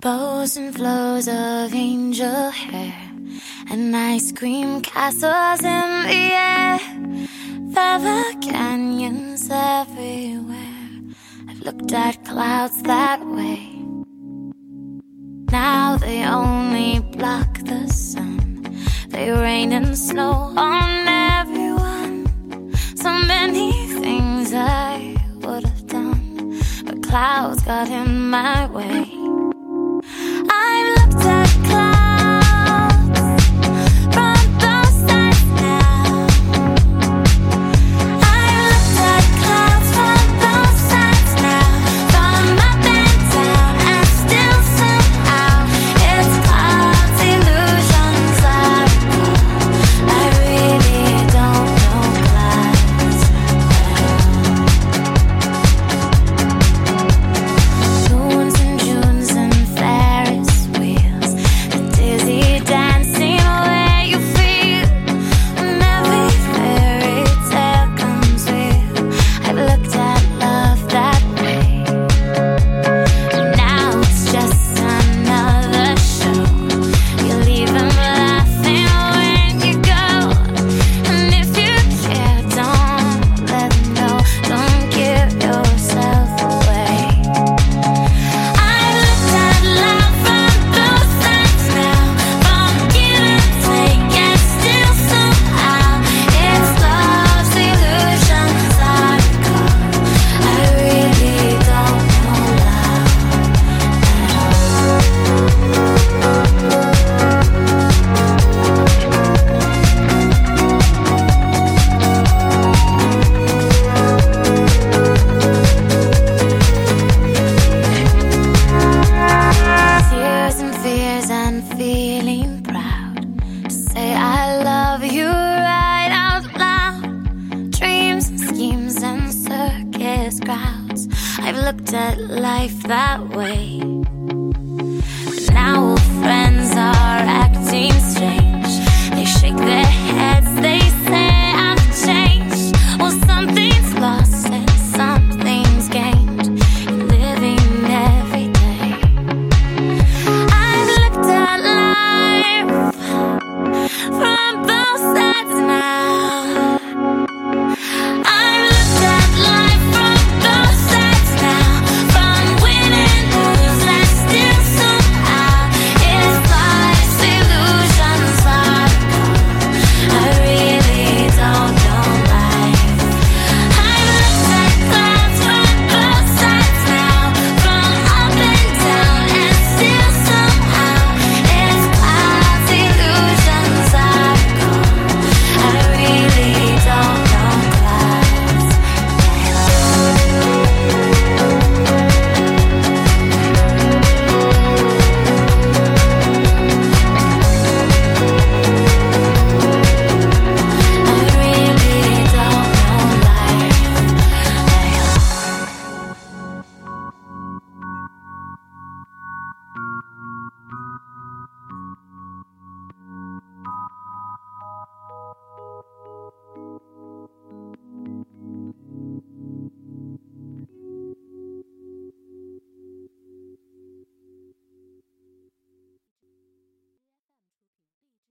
Bows and flows of angel hair and ice cream castles in the air. Feather canyons everywhere. I've looked at clouds that way. Now they only block the sun. They rain and snow on everyone. So many things I would have done, but clouds got in my way. looked at life that way.